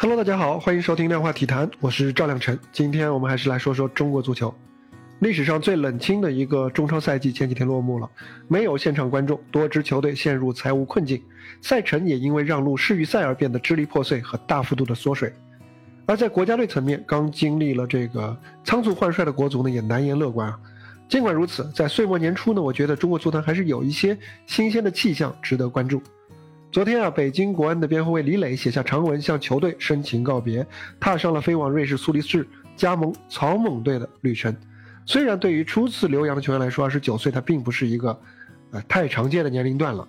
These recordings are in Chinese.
Hello，大家好，欢迎收听量化体坛，我是赵亮晨。今天我们还是来说说中国足球。历史上最冷清的一个中超赛季前几天落幕了，没有现场观众，多支球队陷入财务困境，赛程也因为让路世预赛而变得支离破碎和大幅度的缩水。而在国家队层面，刚经历了这个仓促换帅的国足呢，也难言乐观啊。尽管如此，在岁末年初呢，我觉得中国足坛还是有一些新鲜的气象值得关注。昨天啊，北京国安的边后卫李磊写下长文向球队深情告别，踏上了飞往瑞士苏黎世加盟草蜢队的旅程。虽然对于初次留洋的球员来说，二十九岁他并不是一个，呃，太常见的年龄段了。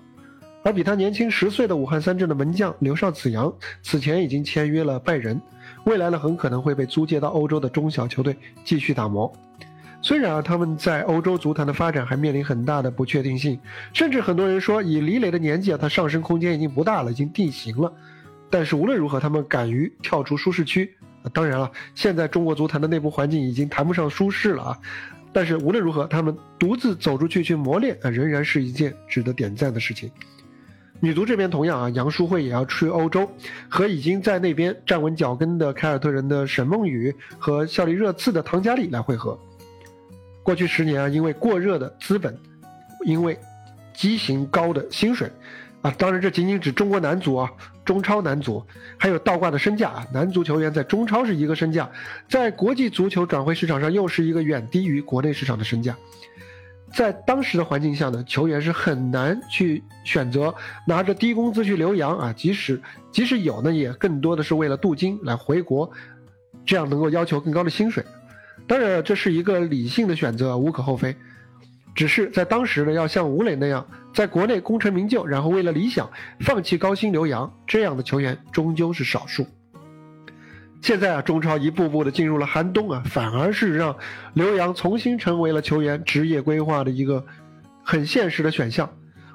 而比他年轻十岁的武汉三镇的门将刘少子阳，此前已经签约了拜仁，未来呢很可能会被租借到欧洲的中小球队继续打磨。虽然啊，他们在欧洲足坛的发展还面临很大的不确定性，甚至很多人说，以李磊的年纪啊，他上升空间已经不大了，已经定型了。但是无论如何，他们敢于跳出舒适区。当然了，现在中国足坛的内部环境已经谈不上舒适了啊。但是无论如何，他们独自走出去去磨练啊，仍然是一件值得点赞的事情。女足这边同样啊，杨淑慧也要去欧洲，和已经在那边站稳脚跟的凯尔特人的沈梦雨和效力热刺的唐佳丽来会合。过去十年啊，因为过热的资本，因为畸形高的薪水，啊，当然这仅仅指中国男足啊，中超男足，还有倒挂的身价啊，男足球员在中超是一个身价，在国际足球转会市场上又是一个远低于国内市场的身价，在当时的环境下呢，球员是很难去选择拿着低工资去留洋啊，即使即使有呢，也更多的是为了镀金来回国，这样能够要求更高的薪水。当然，这是一个理性的选择，无可厚非。只是在当时呢，要像吴磊那样，在国内功成名就，然后为了理想放弃高薪留洋，这样的球员终究是少数。现在啊，中超一步步的进入了寒冬啊，反而是让留洋重新成为了球员职业规划的一个很现实的选项。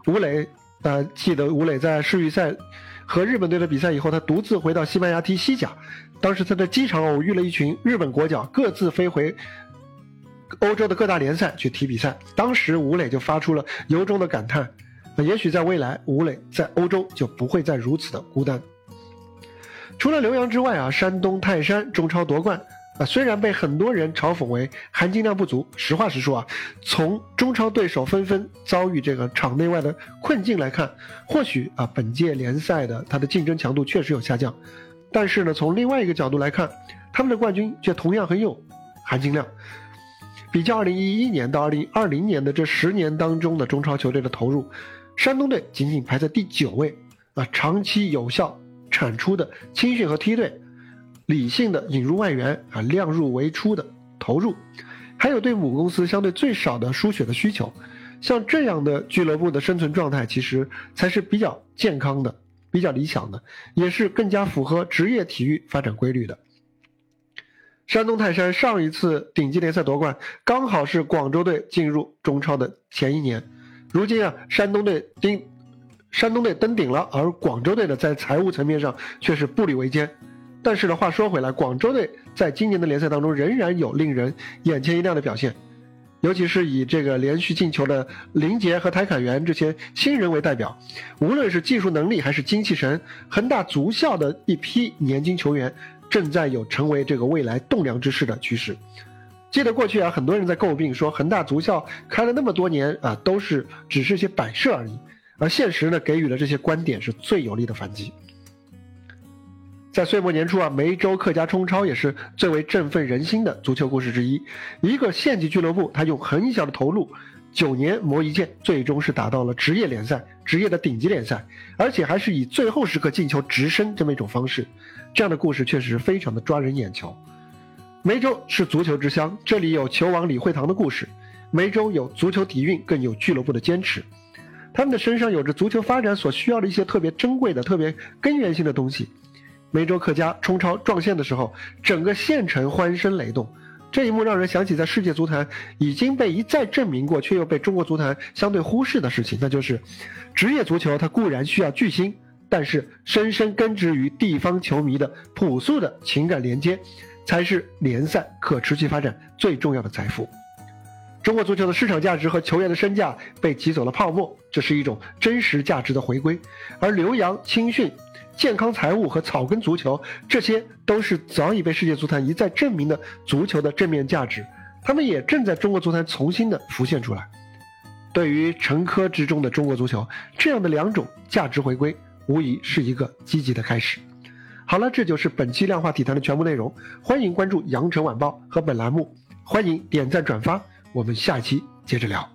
吴磊，呃，记得吴磊在世预赛。和日本队的比赛以后，他独自回到西班牙踢西甲。当时他在机场偶遇了一群日本国脚，各自飞回欧洲的各大联赛去踢比赛。当时吴磊就发出了由衷的感叹：，也许在未来，吴磊在欧洲就不会再如此的孤单。除了刘洋之外啊，山东泰山中超夺冠。啊，虽然被很多人嘲讽为含金量不足，实话实说啊，从中超对手纷纷遭遇这个场内外的困境来看，或许啊，本届联赛的它的竞争强度确实有下降，但是呢，从另外一个角度来看，他们的冠军却同样很有含金量。比较2011年到2020年的这十年当中的中超球队的投入，山东队仅仅排在第九位啊，长期有效产出的青训和梯队。理性的引入外援啊，量入为出的投入，还有对母公司相对最少的输血的需求，像这样的俱乐部的生存状态，其实才是比较健康的、比较理想的，也是更加符合职业体育发展规律的。山东泰山上一次顶级联赛夺冠，刚好是广州队进入中超的前一年。如今啊，山东队顶，山东队登顶了，而广州队呢，在财务层面上却是步履维艰。但是呢，话说回来，广州队在今年的联赛当中仍然有令人眼前一亮的表现，尤其是以这个连续进球的林杰和台凯元这些新人为代表，无论是技术能力还是精气神，恒大足校的一批年轻球员正在有成为这个未来栋梁之势的趋势。记得过去啊，很多人在诟病说恒大足校开了那么多年啊，都是只是些摆设而已，而现实呢，给予了这些观点是最有力的反击。在岁末年初啊，梅州客家冲超也是最为振奋人心的足球故事之一。一个县级俱乐部，他用很小的投入，九年磨一剑，最终是打到了职业联赛，职业的顶级联赛，而且还是以最后时刻进球直升这么一种方式。这样的故事确实非常的抓人眼球。梅州是足球之乡，这里有球王李惠堂的故事。梅州有足球底蕴，更有俱乐部的坚持。他们的身上有着足球发展所需要的一些特别珍贵的、特别根源性的东西。梅州客家冲超撞线的时候，整个县城欢声雷动。这一幕让人想起在世界足坛已经被一再证明过，却又被中国足坛相对忽视的事情，那就是职业足球它固然需要巨星，但是深深根植于地方球迷的朴素的情感连接，才是联赛可持续发展最重要的财富。中国足球的市场价值和球员的身价被挤走了泡沫，这是一种真实价值的回归。而留洋、青训、健康财务和草根足球，这些都是早已被世界足坛一再证明的足球的正面价值，他们也正在中国足坛重新的浮现出来。对于沉疴之中的中国足球，这样的两种价值回归，无疑是一个积极的开始。好了，这就是本期量化体坛的全部内容。欢迎关注羊城晚报和本栏目，欢迎点赞转发。我们下期接着聊。